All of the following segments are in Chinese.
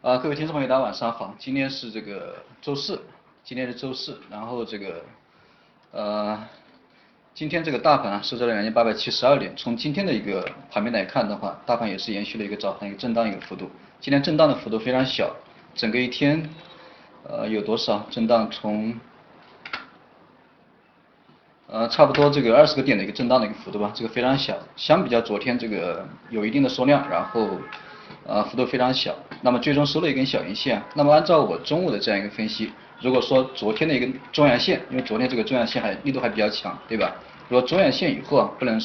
啊，各位听众朋友，大家晚上好。今天是这个周四，今天是周四，然后这个呃，今天这个大盘啊收在了两千八百七十二点。从今天的一个盘面来看的话，大盘也是延续了一个早盘一个震荡一个幅度。今天震荡的幅度非常小，整个一天呃有多少震荡？从呃，差不多这个二十个点的一个震荡的一个幅度吧，这个非常小，相比较昨天这个有一定的缩量，然后呃幅度非常小，那么最终收了一根小阴线。那么按照我中午的这样一个分析，如果说昨天的一个中阳线，因为昨天这个中阳线还力度还比较强，对吧？如果中阳线以后啊不能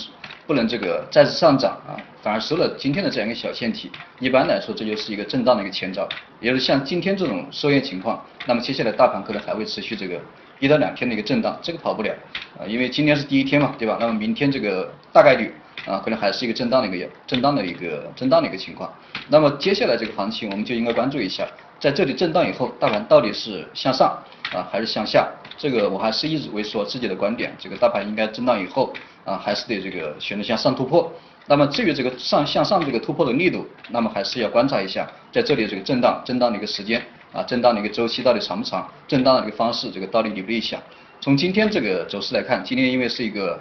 不能这个再次上涨啊，反而收了今天的这样一个小线体，一般来说这就是一个震荡的一个前兆，也就是像今天这种收线情况，那么接下来大盘可能还会持续这个。一到两天的一个震荡，这个跑不了啊，因为今天是第一天嘛，对吧？那么明天这个大概率啊，可能还是一个震荡的一个震荡的一个震荡的一个情况。那么接下来这个行情，我们就应该关注一下，在这里震荡以后，大盘到底是向上啊还是向下？这个我还是一直为说自己的观点，这个大盘应该震荡以后啊，还是得这个选择向上突破。那么至于这个上向上这个突破的力度，那么还是要观察一下，在这里这个震荡震荡的一个时间。啊，震荡的一个周期到底长不长？震荡的一个方式，这个到底理不理想？从今天这个走势来看，今天因为是一个，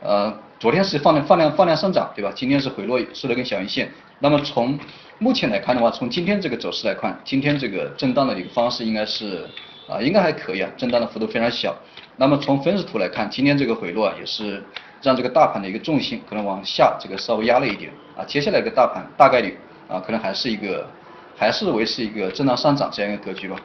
呃，昨天是放量放量放量上涨，对吧？今天是回落收了根小阴线。那么从目前来看的话，从今天这个走势来看，今天这个震荡的一个方式应该是啊，应该还可以啊，震荡的幅度非常小。那么从分时图来看，今天这个回落啊，也是让这个大盘的一个重心可能往下这个稍微压了一点啊。接下来一个大盘大概率啊，可能还是一个。还是维持一个震荡上涨这样一个格局吧，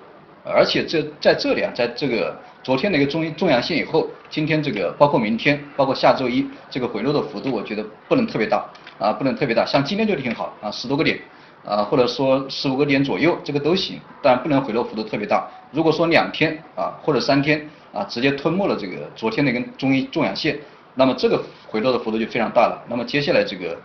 而且这在这里啊，在这个昨天的一个中中阳线以后，今天这个包括明天，包括下周一这个回落的幅度，我觉得不能特别大啊，不能特别大。像今天就挺好啊，十多个点啊，或者说十五个点左右，这个都行，但不能回落幅度特别大。如果说两天啊或者三天啊，直接吞没了这个昨天的一根中一中阳线，那么这个回落的幅度就非常大了。那么接下来这个。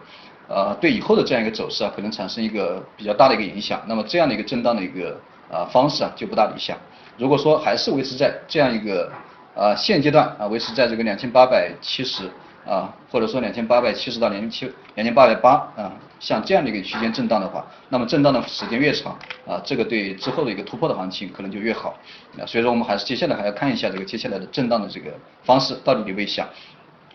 呃，对以后的这样一个走势啊，可能产生一个比较大的一个影响。那么这样的一个震荡的一个啊方式啊，就不大理想。如果说还是维持在这样一个啊现阶段啊，维持在这个两千八百七十啊，或者说两千八百七十到两千七两千八百八啊，像这样的一个区间震荡的话，那么震荡的时间越长啊，这个对之后的一个突破的行情可能就越好。啊，所以说我们还是接下来还要看一下这个接下来的震荡的这个方式到底理不理想。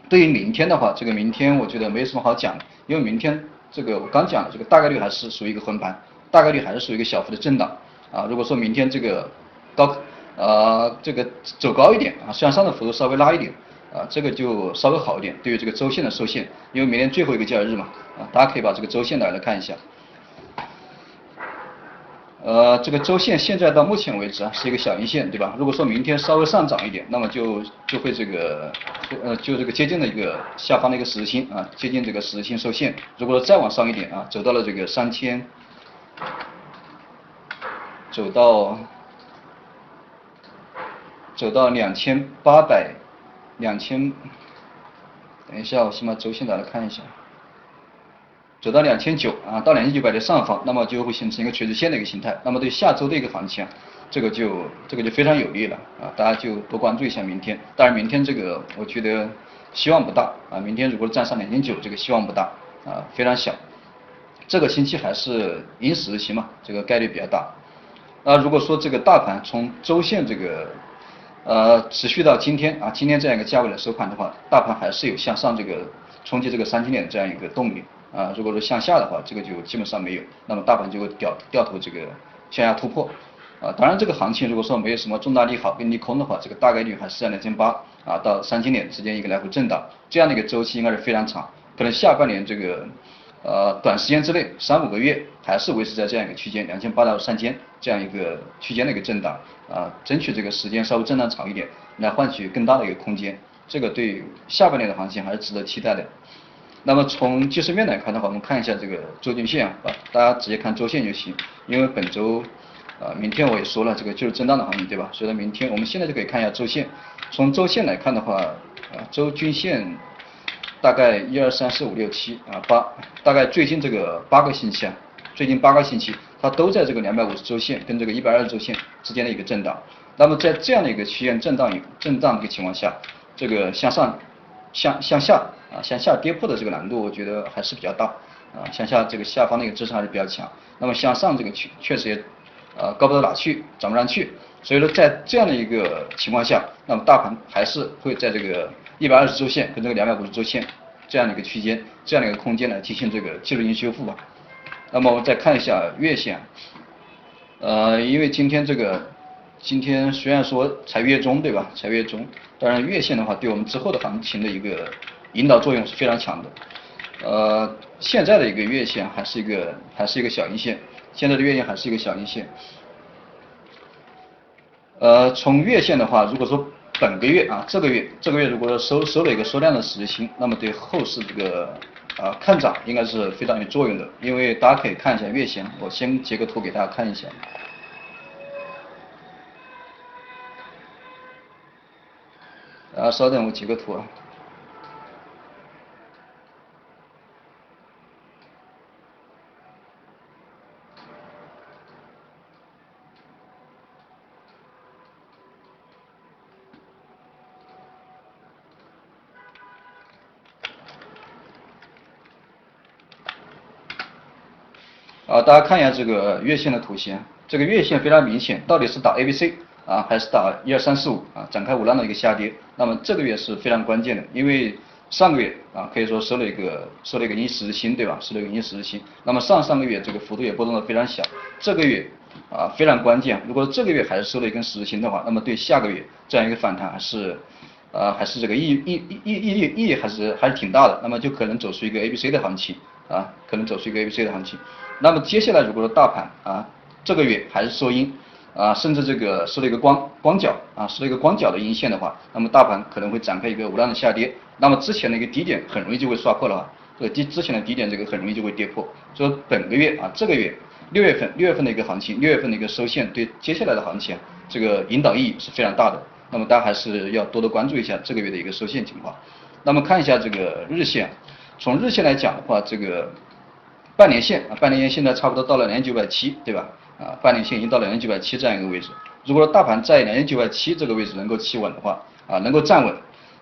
对于明天的话，这个明天我觉得没什么好讲的，因为明天这个我刚讲的这个大概率还是属于一个横盘，大概率还是属于一个小幅的震荡啊。如果说明天这个高呃这个走高一点啊，向上的幅度稍微拉一点啊，这个就稍微好一点。对于这个周线的受限，因为明天最后一个交易日嘛啊，大家可以把这个周线来来看一下。呃，这个周线现在到目前为止啊是一个小阴线，对吧？如果说明天稍微上涨一点，那么就就会这个呃就这个接近了一个下方的一个十字星啊，接近这个十字星受限。如果说再往上一点啊，走到了这个三千，走到走到两千八百两千，等一下，我先把周线打来看一下。走到两千九啊，到两千九百的上方，那么就会形成一个垂直线的一个形态。那么对下周的一个行情啊，这个就这个就非常有利了啊，大家就多关注一下明天。当然明天这个我觉得希望不大啊，明天如果站上两千九，这个希望不大啊，非常小。这个星期还是阴十日星嘛，这个概率比较大。那如果说这个大盘从周线这个呃持续到今天啊，今天这样一个价位来收盘的话，大盘还是有向上这个冲击这个三千点这样一个动力。啊，如果说向下的话，这个就基本上没有，那么大盘就会掉掉头这个向下突破。啊，当然这个行情如果说没有什么重大利好跟利空的话，这个大概率还是在两千八啊到三千点之间一个来回震荡，这样的一个周期应该是非常长，可能下半年这个呃短时间之内三五个月还是维持在这样一个区间两千八到三千这样一个区间的一个震荡啊，争取这个时间稍微震荡长一点，来换取更大的一个空间，这个对下半年的行情还是值得期待的。那么从技术面来看的话，我们看一下这个周均线啊，大家直接看周线就行，因为本周，啊，明天我也说了，这个就是震荡的行情，对吧？所以说明天我们现在就可以看一下周线。从周线来看的话，啊，周均线大概一二三四五六七啊八，大概最近这个八个星期啊，最近八个星期它都在这个两百五十周线跟这个一百二十周线之间的一个震荡。那么在这样的一个区间震荡震荡的一个情况下，这个向上向向下。啊，向下跌破的这个难度，我觉得还是比较大，啊，向下这个下方的一个支撑还是比较强，那么向上这个确确实也呃高不到哪去，涨不上去，所以说在这样的一个情况下，那么大盘还是会在这个一百二十周线跟这个两百五十周线这样的一个区间，这样的一个空间来进行这个技术性修复吧。那么我们再看一下月线，呃，因为今天这个今天虽然说才月中对吧，才月中，当然月线的话对我们之后的行情的一个引导作用是非常强的。呃，现在的一个月线还是一个还是一个小阴线，现在的月线还是一个小阴线。呃，从月线的话，如果说本个月啊，这个月这个月如果说收收了一个缩量的十字星，那么对后市这个啊看涨应该是非常有作用的，因为大家可以看一下月线，我先截个图给大家看一下。啊，稍等，我截个图啊。大家看一下这个月线的图形，这个月线非常明显，到底是打 A、B、C 啊，还是打一二三四五啊，展开五浪的一个下跌。那么这个月是非常关键的，因为上个月啊，可以说收了一个收了一个阴十字星，对吧？收了一个阴十字星。那么上上个月这个幅度也波动的非常小，这个月啊非常关键。如果这个月还是收了一根十字星的话，那么对下个月这样一个反弹还是呃还是这个意意意意意义意义还是还是挺大的。那么就可能走出一个 A、B、C 的行情啊，可能走出一个 A、B、C 的行情。那么接下来，如果说大盘啊这个月还是收阴啊，甚至这个收了一个光光脚啊，收了一个光脚的阴线的话，那么大盘可能会展开一个无量的下跌。那么之前的一个低点很容易就会刷破了啊，这个低之前的低点这个很容易就会跌破。所以本个月啊，这个月六月份六月份的一个行情，六月份的一个收线对接下来的行情这个引导意义是非常大的。那么大家还是要多多关注一下这个月的一个收线情况。那么看一下这个日线，从日线来讲的话，这个。半年线啊，半年线现在差不多到了两千九百七，对吧？啊，半年线已经到了两千九百七这样一个位置。如果说大盘在两千九百七这个位置能够企稳的话，啊，能够站稳，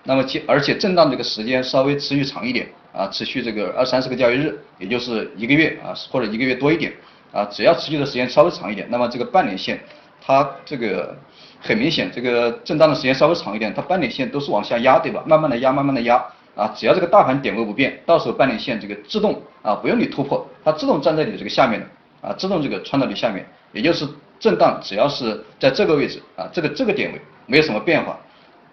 那么且而且震荡这个时间稍微持续长一点，啊，持续这个二三十个交易日，也就是一个月啊，或者一个月多一点，啊，只要持续的时间稍微长一点，那么这个半年线它这个很明显，这个震荡的时间稍微长一点，它半年线都是往下压，对吧？慢慢的压，慢慢的压。啊，只要这个大盘点位不变，到时候半年线这个自动啊，不用你突破，它自动站在你这个下面的啊，自动这个穿到你下面，也就是震荡，只要是在这个位置啊，这个这个点位没有什么变化，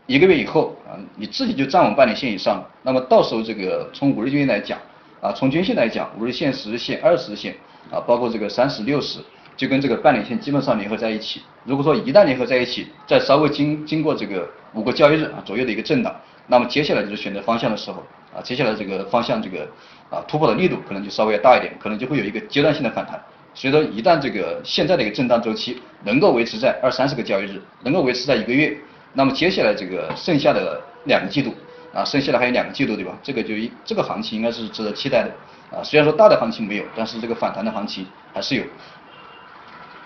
一个月以后啊，你自己就站稳半年线以上了，那么到时候这个从五日均线来讲啊，从均线来讲，五日线、十日线、二十日线啊，包括这个三十、六十，就跟这个半年线基本上联合在一起。如果说一旦联合在一起，再稍微经经过这个五个交易日啊左右的一个震荡。那么接下来就是选择方向的时候啊，接下来这个方向这个啊突破的力度可能就稍微要大一点，可能就会有一个阶段性的反弹。所以说一旦这个现在的一个震荡周期能够维持在二三十个交易日，能够维持在一个月，那么接下来这个剩下的两个季度啊，剩下的还有两个季度对吧？这个就一这个行情应该是值得期待的啊。虽然说大的行情没有，但是这个反弹的行情还是有。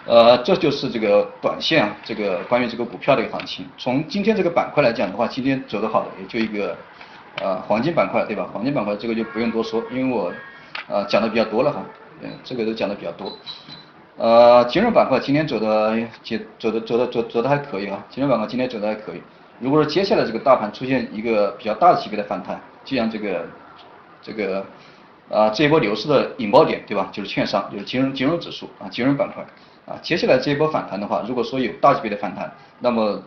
呃，这就是这个短线啊，这个关于这个股票的一个行情。从今天这个板块来讲的话，今天走得好的也就一个呃黄金板块，对吧？黄金板块这个就不用多说，因为我呃讲的比较多了哈，嗯，这个都讲的比较多。呃，金融板块今天走的接走的走的走走的还可以啊，金融板块今天走的还可以。如果说接下来这个大盘出现一个比较大的级别的反弹，就像这个这个啊这一波牛市的引爆点，对吧？就是券商，就是金融金融指数啊，金融板块。啊，接下来这一波反弹的话，如果说有大级别的反弹，那么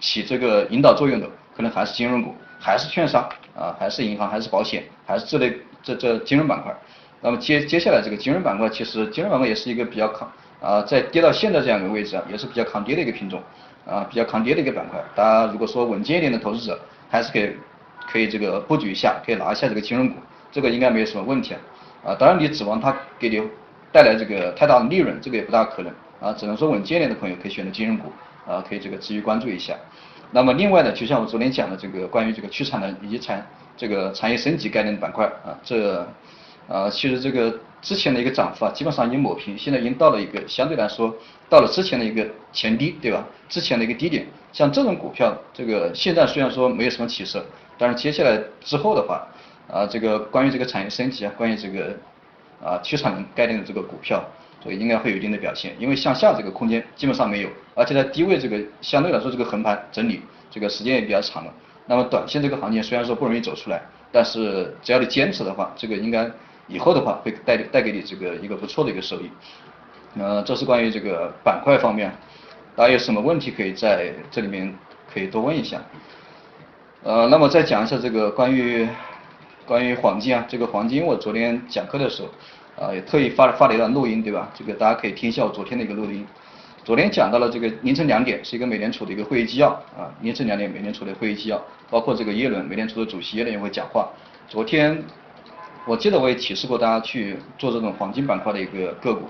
起这个引导作用的，可能还是金融股，还是券商啊，还是银行，还是保险，还是这类这这金融板块。那么接接下来这个金融板块，其实金融板块也是一个比较抗啊，在跌到现在这样一个位置啊，也是比较抗跌的一个品种啊，比较抗跌的一个板块。大家如果说稳健一点的投资者，还是可以可以这个布局一下，可以拿一下这个金融股，这个应该没有什么问题啊。啊，当然你指望它给你。带来这个太大的利润，这个也不大可能啊，只能说稳健点的朋友可以选择金融股啊，可以这个持续关注一下。那么另外呢，就像我昨天讲的这个关于这个去产能以及产这个产业升级概念的板块啊，这啊其实这个之前的一个涨幅啊，基本上已经抹平，现在已经到了一个相对来说到了之前的一个前低，对吧？之前的一个低点，像这种股票，这个现在虽然说没有什么起色，但是接下来之后的话啊，这个关于这个产业升级啊，关于这个。啊区产能概念的这个股票，所以应该会有一定的表现。因为向下这个空间基本上没有，而且在低位这个相对来说这个横盘整理这个时间也比较长了。那么短线这个行情虽然说不容易走出来，但是只要你坚持的话，这个应该以后的话会带带给你这个一个不错的一个收益。呃，这是关于这个板块方面，大家有什么问题可以在这里面可以多问一下。呃，那么再讲一下这个关于关于黄金啊，这个黄金我昨天讲课的时候啊，也特意发了发了一段录音，对吧？这个大家可以听一下我昨天的一个录音。昨天讲到了这个凌晨两点是一个美联储的一个会议纪要啊，凌晨两点美联储的会议纪要，包括这个耶伦美联储的主席耶伦也会讲话。昨天我记得我也提示过大家去做这种黄金板块的一个个股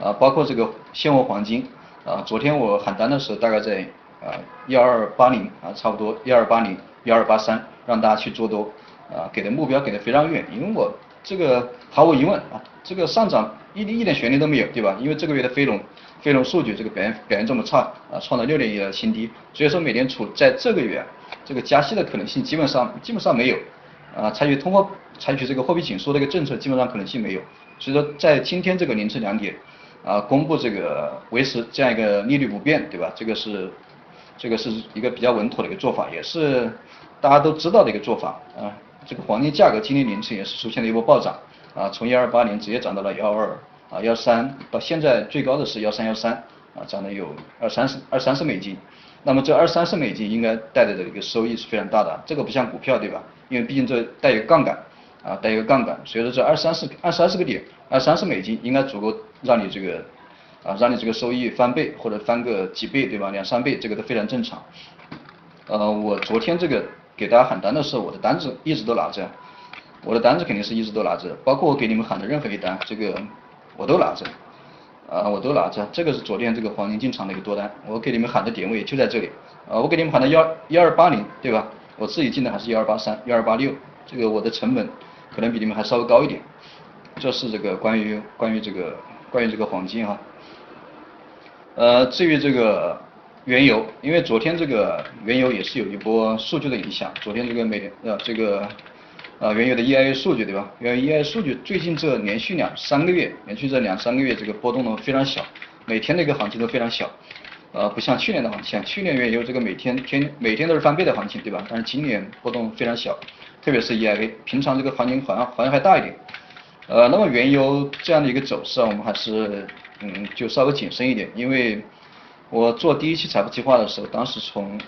啊，包括这个现货黄金啊，昨天我喊单的时候大概在啊幺二八零啊，差不多幺二八零。幺二八三，让大家去做多，啊，给的目标给的非常远，因为我这个毫无疑问啊，这个上涨一一点悬念都没有，对吧？因为这个月的非农非农数据这个表现表现这么差，啊，创了六年以来的新低，所以说美联储在这个月这个加息的可能性基本上基本上没有，啊，采取通货采取这个货币紧缩的一个政策基本上可能性没有，所以说在今天这个凌晨两点，啊，公布这个维持这样一个利率不变，对吧？这个是。这个是一个比较稳妥的一个做法，也是大家都知道的一个做法啊。这个黄金价格今天凌晨也是出现了一波暴涨啊，从幺二八零直接涨到了幺二啊幺三，到现在最高的是幺三幺三啊，涨了有二三十二三十美金。那么这二三十美金应该带来的一个收益是非常大的，这个不像股票对吧？因为毕竟这带一个杠杆啊，带一个杠杆，所以说这二三十二三十个点二三十美金应该足够让你这个。啊，让你这个收益翻倍或者翻个几倍，对吧？两三倍，这个都非常正常。呃，我昨天这个给大家喊单的时候，我的单子一直都拿着，我的单子肯定是一直都拿着，包括我给你们喊的任何一单，这个我都拿着，啊，我都拿着。这个是昨天这个黄金进场的一个多单，我给你们喊的点位就在这里，啊，我给你们喊的幺幺二八零，对吧？我自己进的还是幺二八三、幺二八六，这个我的成本可能比你们还稍微高一点。这是这个关于关于这个关于这个黄金哈。呃，至于这个原油，因为昨天这个原油也是有一波数据的影响。昨天这个美呃这个呃原油的 EIA 数据对吧？原油 EIA 数据最近这连续两三个月，连续这两三个月这个波动呢非常小，每天的一个行情都非常小。呃，不像去年的行情，去年原油这个每天天每天都是翻倍的行情对吧？但是今年波动非常小，特别是 EIA，平常这个行情好像好像还大一点。呃，那么原油这样的一个走势啊，我们还是。嗯，就稍微谨慎一点，因为我做第一期财富计划的时候，当时从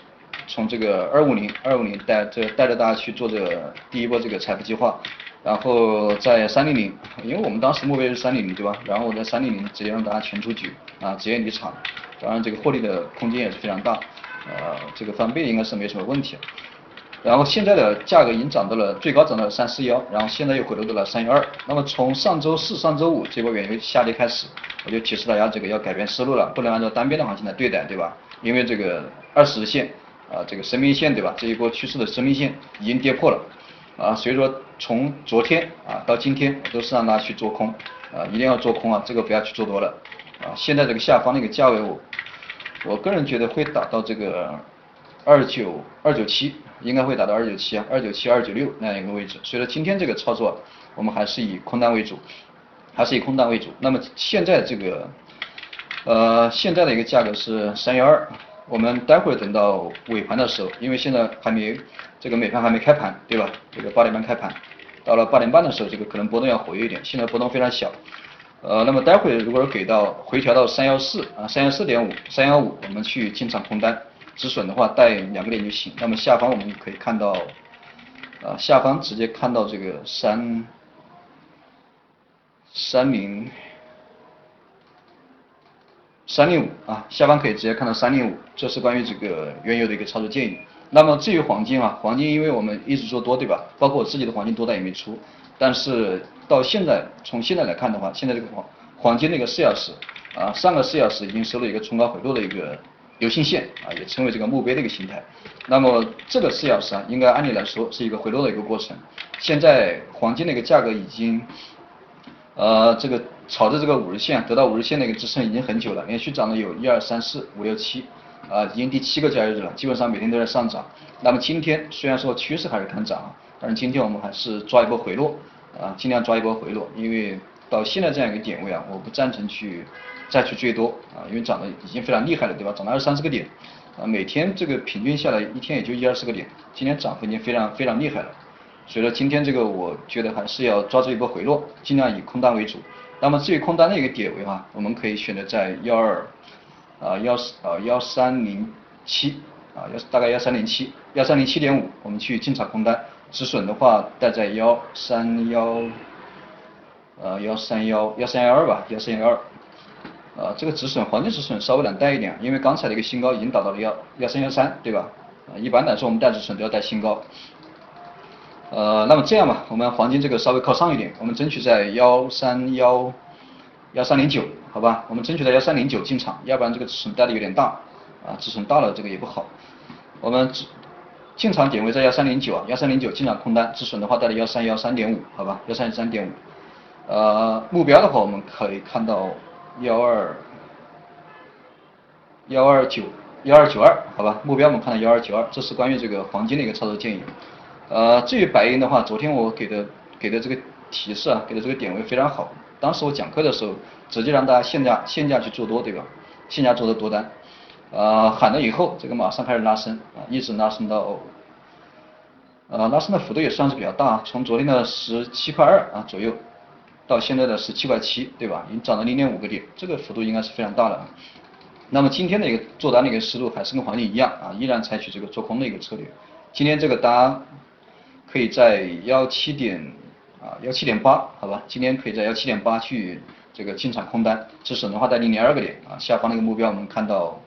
从这个二五零二五零带这带着大家去做这第一波这个财富计划，然后在三零零，因为我们当时目标是三零零对吧？然后我在三零零直接让大家全出局啊，直接离场，当然这个获利的空间也是非常大，呃，这个翻倍应该是没什么问题。然后现在的价格已经涨到了最高涨到了三四幺，然后现在又回落到了三幺二。那么从上周四、上周五这波原油下跌开始，我就提示大家这个要改变思路了，不能按照单边的行情来对待，对吧？因为这个二十线啊，这个生命线对吧？这一波趋势的生命线已经跌破了啊，所以说从昨天啊到今天都是让大家去做空啊，一定要做空啊，这个不要去做多了啊。现在这个下方那个价位，我我个人觉得会打到这个二九二九七。应该会打到二九七啊，二九七、二九六那样一个位置。所以说今天这个操作，我们还是以空单为主，还是以空单为主。那么现在这个，呃，现在的一个价格是三幺二。我们待会儿等到尾盘的时候，因为现在还没这个美盘还没开盘，对吧？这个八点半开盘，到了八点半的时候，这个可能波动要活跃一点。现在波动非常小。呃，那么待会如果给到回调到三幺四啊，三幺四点五、三幺五，我们去进场空单。止损的话带两个点就行。那么下方我们可以看到，啊，下方直接看到这个三三零三零五啊，下方可以直接看到三零五，这是关于这个原油的一个操作建议。那么至于黄金啊，黄金因为我们一直做多对吧？包括我自己的黄金多单也没出，但是到现在从现在来看的话，现在这个黄黄金那个四小时啊，上个四小时已经收了一个冲高回落的一个。流星线啊，也称为这个墓碑的一个形态。那么这个四小时啊，应该按理来说是一个回落的一个过程。现在黄金的一个价格已经，呃，这个朝着这个五日线得到五日线的一个支撑已经很久了，连续涨了有一二三四五六七，啊，已经第七个交易日了，基本上每天都在上涨。那么今天虽然说趋势还是看涨，但是今天我们还是抓一波回落，啊，尽量抓一波回落，因为到现在这样一个点位啊，我不赞成去再去追多啊，因为涨得已经非常厉害了，对吧？涨了二三十个点，啊，每天这个平均下来一天也就一二十个点，今天涨幅已经非常非常厉害了。所以说今天这个我觉得还是要抓住一波回落，尽量以空单为主。那么至于空单的一个点位哈，我们可以选择在幺二啊幺啊幺三零七啊幺大概幺三零七幺三零七点五，我们去进场空单。止损的话，带在幺三幺，呃幺三幺幺三幺二吧，幺三幺二，啊这个止损黄金止损稍微难带一点，因为刚才的一个新高已经达到了幺幺三幺三，对吧？啊一般来说我们带止损都要带新高，呃那么这样吧，我们黄金这个稍微靠上一点，我们争取在幺三幺幺三零九，好吧？我们争取在幺三零九进场，要不然这个止损带的有点大，啊止损大了这个也不好，我们。进场点位在幺三零九啊，幺三零九进场空单，止损的话带的幺三幺三点五，好吧，幺三三点五。呃，目标的话我们可以看到幺二幺二九幺二九二，好吧，目标我们看到幺二九二，这是关于这个黄金的一个操作建议。呃，至于白银的话，昨天我给的给的这个提示啊，给的这个点位非常好，当时我讲课的时候直接让大家限价限价去做多，对吧？限价做的多单。呃，喊了以后，这个马上开始拉升啊，一直拉升到，呃，拉升的幅度也算是比较大，从昨天的十七块二啊左右，到现在的十七块七，对吧？已经涨了零点五个点，这个幅度应该是非常大的。那么今天的一个做单的一个思路还是跟黄金一样啊，依然采取这个做空的一个策略。今天这个单可以在幺七点啊幺七点八，好吧？今天可以在幺七点八去这个进场空单，止损的话在零点二个点啊，下方那个目标我们看到。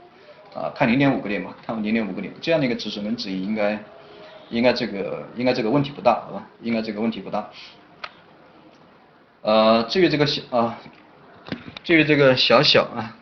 啊，看零点五个点吧，看零点五个点，这样的一个止损跟止盈应该，应该这个应该这个问题不大，好吧？应该这个问题不大。呃，至于这个小啊，至于这个小小啊。